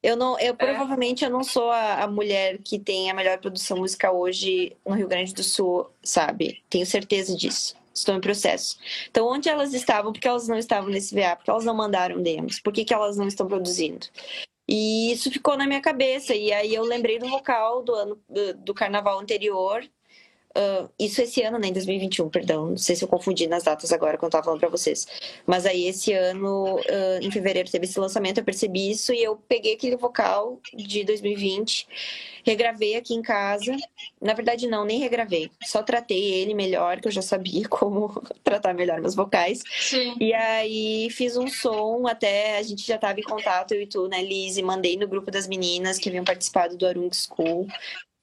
eu não, eu é. provavelmente eu não sou a, a, mulher que tem a melhor produção musical hoje no Rio Grande do Sul, sabe? Tenho certeza disso estão em processo. Então, onde elas estavam? Porque elas não estavam nesse VA? Porque elas não mandaram demos? Por que, que elas não estão produzindo? E isso ficou na minha cabeça. E aí eu lembrei do vocal do ano do carnaval anterior, Uh, isso esse ano, né, em 2021, perdão. Não sei se eu confundi nas datas agora quando eu tava falando pra vocês. Mas aí esse ano, uh, em fevereiro, teve esse lançamento, eu percebi isso e eu peguei aquele vocal de 2020, regravei aqui em casa. Na verdade, não, nem regravei. Só tratei ele melhor, que eu já sabia <laughs> como tratar melhor meus vocais. Sim. E aí fiz um som, até a gente já tava em contato, eu e tu, né, Liz, e mandei no grupo das meninas que haviam participado do Arung School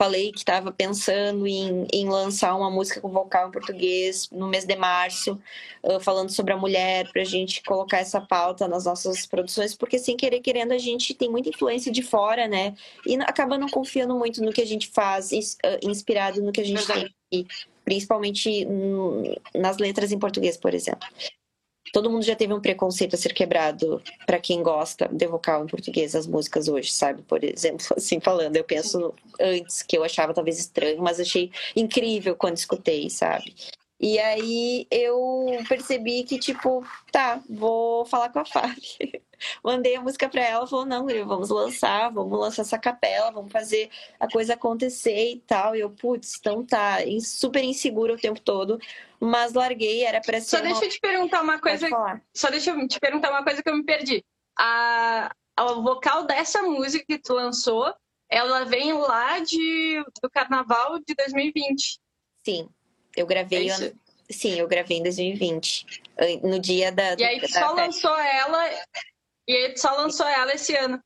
falei que estava pensando em, em, lançar uma música com vocal em português no mês de março, uh, falando sobre a mulher, para a gente colocar essa pauta nas nossas produções, porque sem querer querendo a gente tem muita influência de fora, né? E acaba não confiando muito no que a gente faz, inspirado no que a gente tem, principalmente nas letras em português, por exemplo todo mundo já teve um preconceito a ser quebrado para quem gosta de vocal em português as músicas hoje, sabe? Por exemplo, <laughs> assim falando, eu penso antes que eu achava talvez estranho, mas achei incrível quando escutei, sabe? E aí eu percebi que, tipo, tá, vou falar com a Fábio. <laughs> Mandei a música pra ela, falou, não, vamos lançar, vamos lançar essa capela, vamos fazer a coisa acontecer e tal. E eu, putz, então tá, super insegura o tempo todo, mas larguei, era pra ser. Só deixa eu te perguntar uma coisa. Só deixa eu te perguntar uma coisa que eu me perdi. A, o vocal dessa música que tu lançou, ela vem lá de, do carnaval de 2020. Sim. Eu gravei. É ano... Sim, eu gravei em 2020. No dia da. E aí só lançou ela. E aí só lançou ela esse ano.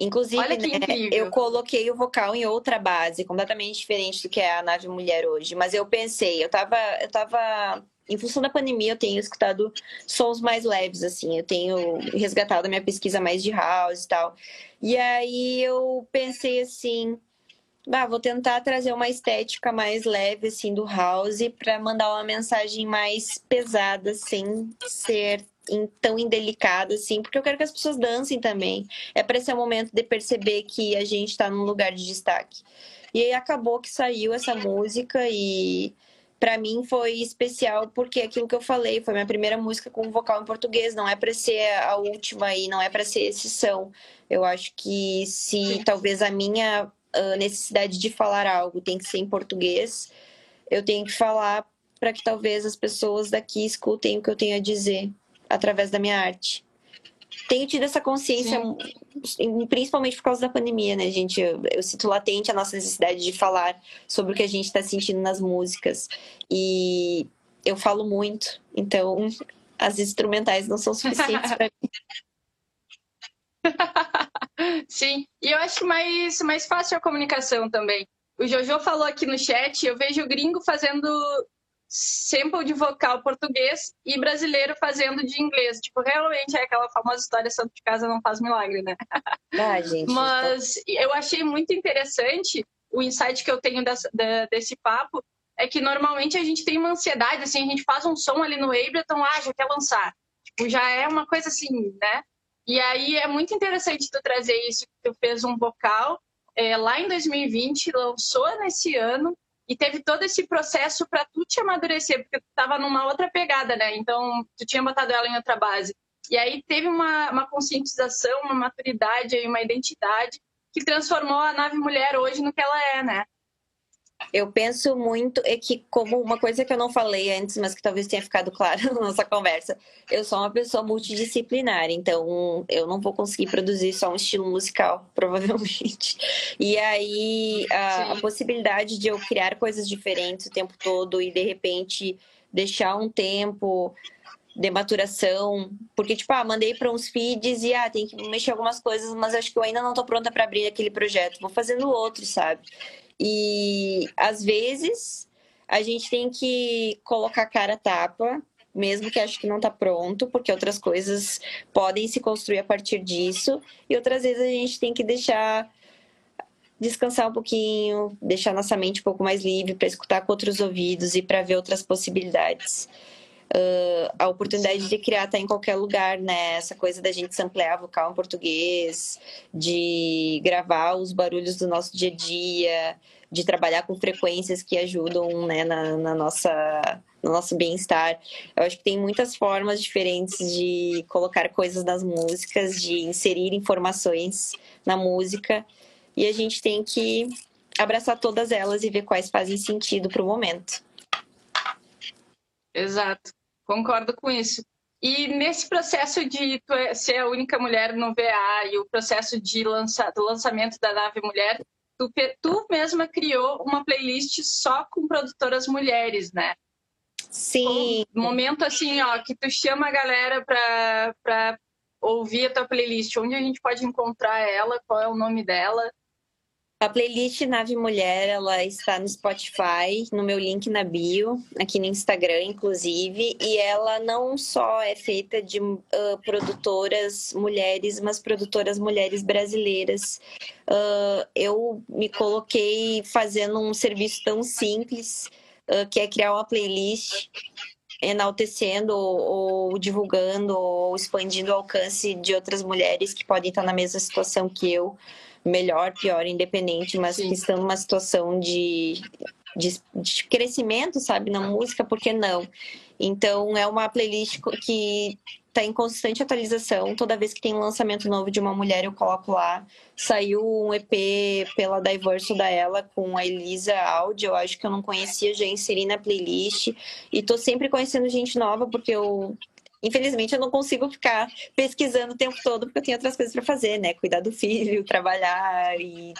Inclusive, né, eu coloquei o vocal em outra base, completamente diferente do que é a nave mulher hoje. Mas eu pensei, eu tava, eu tava em função da pandemia, eu tenho escutado sons mais leves, assim. Eu tenho resgatado a minha pesquisa mais de house e tal. E aí eu pensei assim, ah, vou tentar trazer uma estética mais leve, assim, do house para mandar uma mensagem mais pesada, sem ser tão indelicada, assim, porque eu quero que as pessoas dancem também. É para esse momento de perceber que a gente está num lugar de destaque. E aí acabou que saiu essa música e para mim foi especial porque aquilo que eu falei foi minha primeira música com vocal em português, não é para ser a última e não é para ser exceção. Eu acho que se talvez a minha a necessidade de falar algo tem que ser em português, eu tenho que falar para que talvez as pessoas daqui escutem o que eu tenho a dizer através da minha arte. Tenho tido essa consciência, Sim. principalmente por causa da pandemia, né, gente? Eu, eu sinto latente a nossa necessidade de falar sobre o que a gente está sentindo nas músicas. E eu falo muito, então as instrumentais não são suficientes para mim. <laughs> <laughs> Sim, e eu acho mais, mais fácil a comunicação também. O Jojo falou aqui no chat, eu vejo o gringo fazendo sample de vocal português e brasileiro fazendo de inglês. Tipo, realmente é aquela famosa história santo de casa não faz milagre, né? Ah, gente. <laughs> Mas eu achei muito interessante o insight que eu tenho dessa, desse papo é que normalmente a gente tem uma ansiedade, assim, a gente faz um som ali no Ableton, ah, já quer lançar. Tipo, já é uma coisa assim, né? E aí é muito interessante tu trazer isso, que tu fez um vocal é, lá em 2020, lançou nesse ano, e teve todo esse processo para tu te amadurecer, porque tu estava numa outra pegada, né? Então, tu tinha botado ela em outra base. E aí teve uma, uma conscientização, uma maturidade, uma identidade que transformou a nave mulher hoje no que ela é, né? Eu penso muito é que como uma coisa que eu não falei antes, mas que talvez tenha ficado claro <laughs> na nossa conversa, eu sou uma pessoa multidisciplinar, então eu não vou conseguir produzir só um estilo musical, <laughs> provavelmente. E aí a, a possibilidade de eu criar coisas diferentes o tempo todo e de repente deixar um tempo de maturação, porque tipo, ah, mandei para uns feeds e ah, tem que mexer algumas coisas, mas acho que eu ainda não estou pronta para abrir aquele projeto, vou fazendo outro, sabe? E às vezes a gente tem que colocar a cara tapa, mesmo que acho que não está pronto, porque outras coisas podem se construir a partir disso, e outras vezes a gente tem que deixar descansar um pouquinho, deixar nossa mente um pouco mais livre para escutar com outros ouvidos e para ver outras possibilidades. Uh, a oportunidade de criar está em qualquer lugar, né? Essa coisa da gente samplear vocal em português, de gravar os barulhos do nosso dia a dia, de trabalhar com frequências que ajudam né, na, na nossa, no nosso bem-estar. Eu acho que tem muitas formas diferentes de colocar coisas nas músicas, de inserir informações na música, e a gente tem que abraçar todas elas e ver quais fazem sentido para o momento. Exato. Concordo com isso. E nesse processo de é, ser a única mulher no VA e o processo de lança, do lançamento da nave mulher, tu, tu mesma criou uma playlist só com produtoras mulheres, né? Sim. Um momento assim, ó, que tu chama a galera para ouvir a tua playlist. Onde a gente pode encontrar ela? Qual é o nome dela? A playlist Nave Mulher, ela está no Spotify, no meu link na bio, aqui no Instagram, inclusive, e ela não só é feita de uh, produtoras mulheres, mas produtoras mulheres brasileiras. Uh, eu me coloquei fazendo um serviço tão simples, uh, que é criar uma playlist enaltecendo ou, ou divulgando ou expandindo o alcance de outras mulheres que podem estar na mesma situação que eu melhor, pior, independente, mas Sim. que estão numa situação de de, de crescimento, sabe, na música, por que não? Então, é uma playlist que está em constante atualização. Toda vez que tem um lançamento novo de uma mulher, eu coloco lá. Saiu um EP pela Diverso da ela com a Elisa Áudio. Eu acho que eu não conhecia, já inseri na playlist. E tô sempre conhecendo gente nova, porque eu Infelizmente, eu não consigo ficar pesquisando o tempo todo, porque eu tenho outras coisas para fazer, né? Cuidar do filho, trabalhar e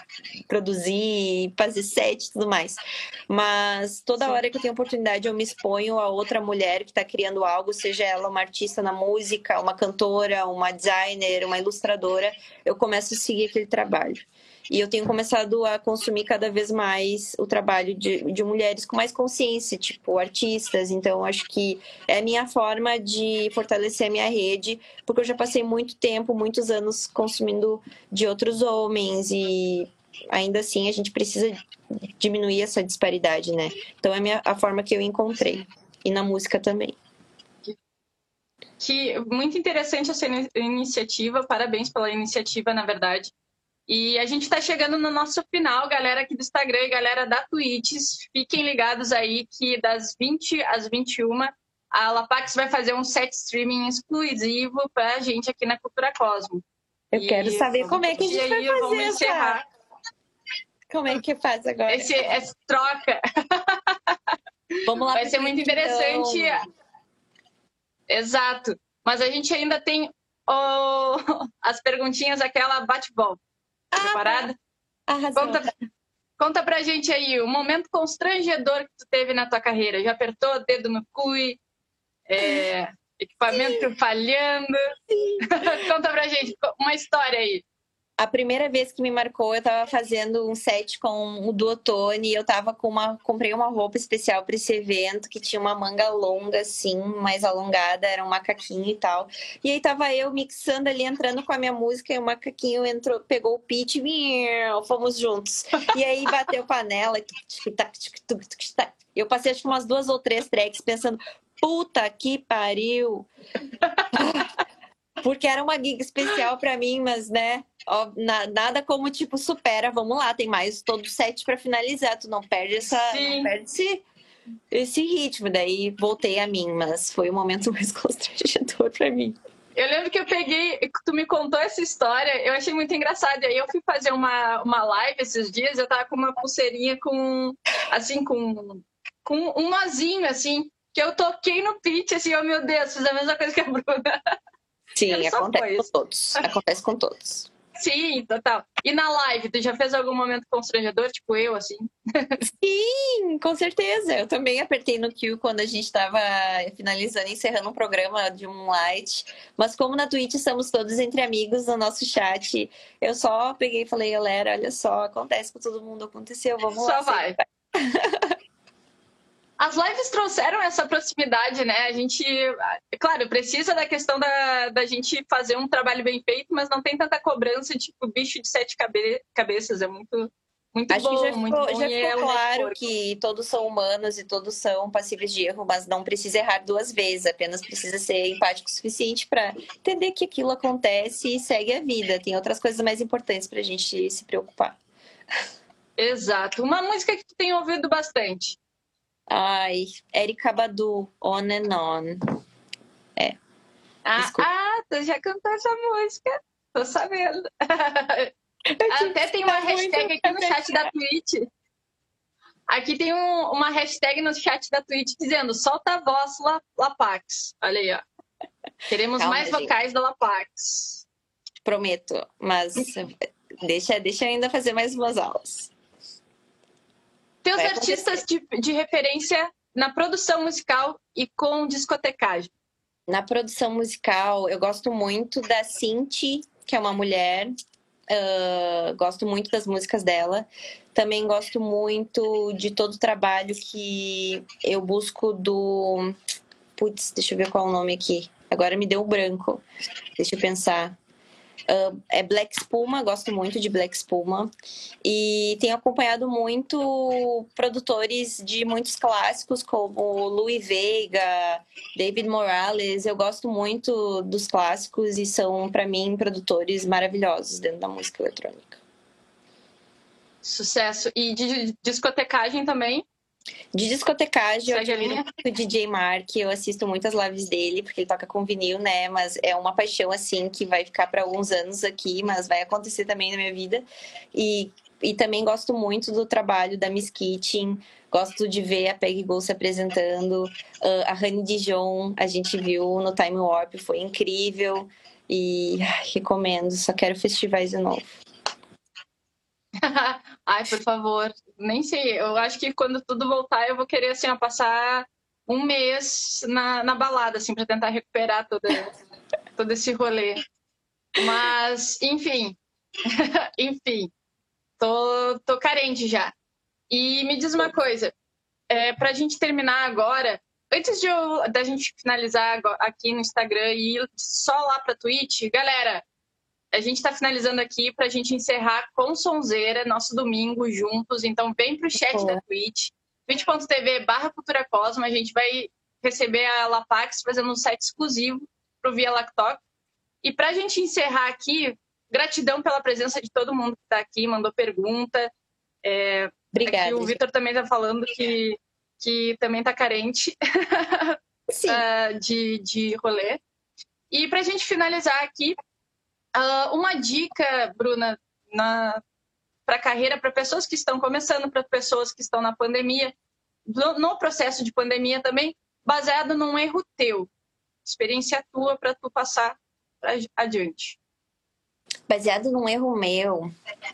produzir, fazer set e tudo mais. Mas toda hora que eu tenho oportunidade, eu me exponho a outra mulher que está criando algo, seja ela uma artista na música, uma cantora, uma designer, uma ilustradora, eu começo a seguir aquele trabalho. E eu tenho começado a consumir cada vez mais o trabalho de, de mulheres com mais consciência, tipo artistas. Então, acho que é a minha forma de fortalecer a minha rede, porque eu já passei muito tempo, muitos anos consumindo de outros homens e ainda assim a gente precisa diminuir essa disparidade, né? Então, é a, minha, a forma que eu encontrei. E na música também que muito interessante essa iniciativa, parabéns pela iniciativa, na verdade. E a gente está chegando no nosso final, galera aqui do Instagram e galera da Twitch. Fiquem ligados aí que das 20 às 21 a Lapax vai fazer um set streaming exclusivo para a gente aqui na Cultura Cosmo. Eu e quero saber como é que a gente vai fazer vamos encerrar. Como é que faz agora? Esse, essa troca. Vamos lá. Vai ser muito interessante. Então. Exato. Mas a gente ainda tem oh, <laughs> as perguntinhas, aquela bate-volta. Ah, Preparada? Arrasou. Conta, conta pra gente aí, o momento constrangedor que tu teve na tua carreira. Já apertou dedo no cu, é, equipamento Sim. falhando? Sim. <laughs> conta pra gente uma história aí a primeira vez que me marcou, eu tava fazendo um set com o Duotone e eu tava com uma. Comprei uma roupa especial para esse evento que tinha uma manga longa, assim, mais alongada, era um macaquinho e tal. E aí tava eu mixando ali, entrando com a minha música, e o macaquinho entrou, pegou o pitch e fomos juntos. E aí bateu panela. <laughs> Eu passei acho que umas duas ou três tracks pensando, puta que pariu! <laughs> Porque era uma gig especial para mim, mas, né, ó, na, nada como, tipo, supera, vamos lá, tem mais todo set para finalizar, tu não perde essa, não perde esse, esse ritmo. Daí voltei a mim, mas foi o momento <laughs> mais constrangedor para mim. Eu lembro que eu peguei, tu me contou essa história, eu achei muito engraçado. Aí eu fui fazer uma, uma live esses dias, eu tava com uma pulseirinha com, assim, com, com um nozinho, assim, que eu toquei no pitch, assim, oh meu Deus, fiz a mesma coisa que a Bruna. Sim, acontece com todos. Acontece com todos. Sim, total. E na live, tu já fez algum momento constrangedor, tipo eu, assim? Sim, com certeza. Eu também apertei no Q quando a gente estava finalizando, encerrando um programa de um light. Mas como na Twitch estamos todos entre amigos no nosso chat, eu só peguei e falei, galera, olha só, acontece com todo mundo, aconteceu, vamos só lá. Só vai. <laughs> As lives trouxeram essa proximidade, né? A gente, claro, precisa da questão da, da gente fazer um trabalho bem feito, mas não tem tanta cobrança, tipo, bicho de sete cabe cabeças. É muito, muito Acho bom, que já muito ficou, bom. Já ficou é claro que todos são humanos e todos são passíveis de erro, mas não precisa errar duas vezes, apenas precisa ser empático o suficiente para entender que aquilo acontece e segue a vida. Tem outras coisas mais importantes para a gente se preocupar. Exato. Uma música que tu tem ouvido bastante. Ai, Erika Badu, On and On. É. Ah, ah, tu já cantou essa música? Tô sabendo. <laughs> Até tem uma hashtag aqui no chat da Twitch. Aqui tem um, uma hashtag no chat da Twitch dizendo solta a voz Lapax. Olha aí, ó. Queremos Calma, mais vocais da Lapax. Prometo, mas <laughs> deixa, deixa eu ainda fazer mais umas aulas. Teus artistas de, de referência na produção musical e com discotecagem? Na produção musical, eu gosto muito da Cinti, que é uma mulher. Uh, gosto muito das músicas dela. Também gosto muito de todo o trabalho que eu busco do. Putz, deixa eu ver qual é o nome aqui. Agora me deu um branco. Deixa eu pensar. É Black Spuma, gosto muito de Black Spuma. E tenho acompanhado muito produtores de muitos clássicos, como Louis Veiga, David Morales. Eu gosto muito dos clássicos e são, para mim, produtores maravilhosos dentro da música eletrônica. Sucesso. E de discotecagem também? De discotecagem, eu admiro muito o DJ Mark, eu assisto muitas lives dele, porque ele toca com vinil, né? Mas é uma paixão, assim, que vai ficar para alguns anos aqui, mas vai acontecer também na minha vida. E, e também gosto muito do trabalho da Miss Kitchen, gosto de ver a Peggy Gol se apresentando, uh, a Honey Dijon, a gente viu no Time Warp, foi incrível. E ai, recomendo, só quero festivais de novo. <laughs> Ai, por favor, nem sei. Eu acho que quando tudo voltar, eu vou querer assim, ó, passar um mês na, na balada, assim, para tentar recuperar todo, <laughs> todo esse rolê. Mas, enfim, <laughs> enfim, tô, tô carente já. E me diz uma coisa, é, para a gente terminar agora, antes de eu, da gente finalizar aqui no Instagram e ir só lá para Twitch, galera, a gente está finalizando aqui para a gente encerrar com Sonzeira, nosso domingo juntos. Então, vem para o chat da Twitch, twitch.tv barra Cultura Cosmo. A gente vai receber a Lapax fazendo um site exclusivo para o Via Lactoc. E para a gente encerrar aqui, gratidão pela presença de todo mundo que está aqui, mandou pergunta. É, Obrigada. o Vitor também está falando que, que também está carente <laughs> de, de rolê. E para a gente finalizar aqui, Uh, uma dica, Bruna, para a carreira, para pessoas que estão começando, para pessoas que estão na pandemia, no, no, processo de pandemia também, baseado num erro teu, experiência tua para tu passar pra, adiante. Baseado num erro meu,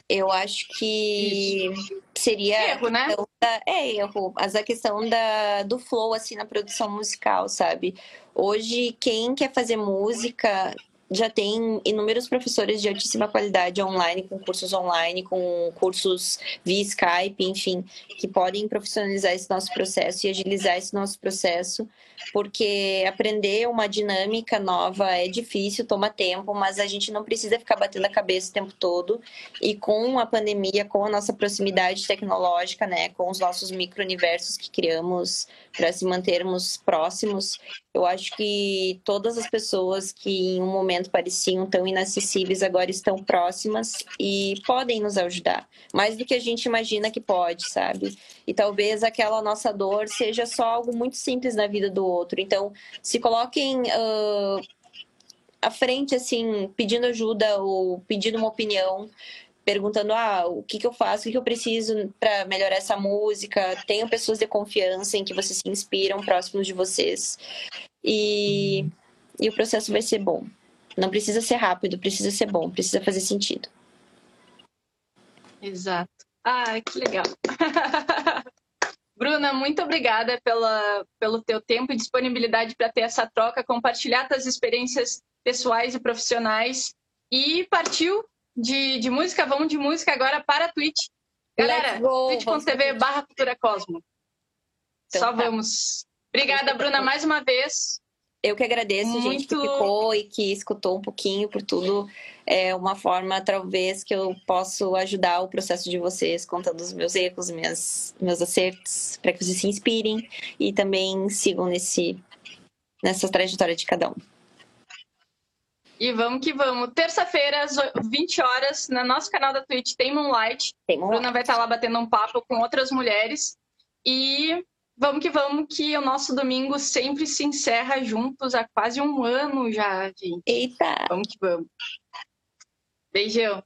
eu acho que Isso. seria erro, né? Da, é erro, mas a questão da, do flow assim na produção musical, sabe? Hoje quem quer fazer música já tem inúmeros professores de altíssima qualidade online, com cursos online, com cursos via Skype, enfim, que podem profissionalizar esse nosso processo e agilizar esse nosso processo, porque aprender uma dinâmica nova é difícil, toma tempo, mas a gente não precisa ficar batendo a cabeça o tempo todo. E com a pandemia, com a nossa proximidade tecnológica, né, com os nossos micro-universos que criamos para se mantermos próximos, eu acho que todas as pessoas que em um momento pareciam tão inacessíveis agora estão próximas e podem nos ajudar, mais do que a gente imagina que pode, sabe? E talvez aquela nossa dor seja só algo muito simples na vida do outro. Então, se coloquem uh, à frente, assim, pedindo ajuda ou pedindo uma opinião, perguntando ah, o que, que eu faço, o que, que eu preciso para melhorar essa música. Tenham pessoas de confiança em que vocês se inspiram próximos de vocês. E, e o processo vai ser bom. Não precisa ser rápido, precisa ser bom, precisa fazer sentido. Exato. Ah, que legal. <laughs> Bruna, muito obrigada pela, pelo teu tempo e disponibilidade para ter essa troca, compartilhar tuas experiências pessoais e profissionais. E partiu de, de música, vamos de música agora para a Twitch. Galera, twitch.tv barra Cultura Cosmo. Então, Só tá. vamos. Obrigada, Bruna, mais uma vez. Eu que agradeço, Muito... gente, que ficou e que escutou um pouquinho por tudo. É uma forma, talvez, que eu posso ajudar o processo de vocês, contando os meus erros, minhas, meus acertos, para que vocês se inspirem e também sigam nesse, nessa trajetória de cada um. E vamos que vamos. Terça-feira, às 20 horas, no nosso canal da Twitch tem Moonlight. Tem Moonlight. Bruna vai estar lá batendo um papo com outras mulheres. E vamos que vamos, que o nosso domingo sempre se encerra juntos há quase um ano já, gente. Eita! Vamos que vamos. Beijão.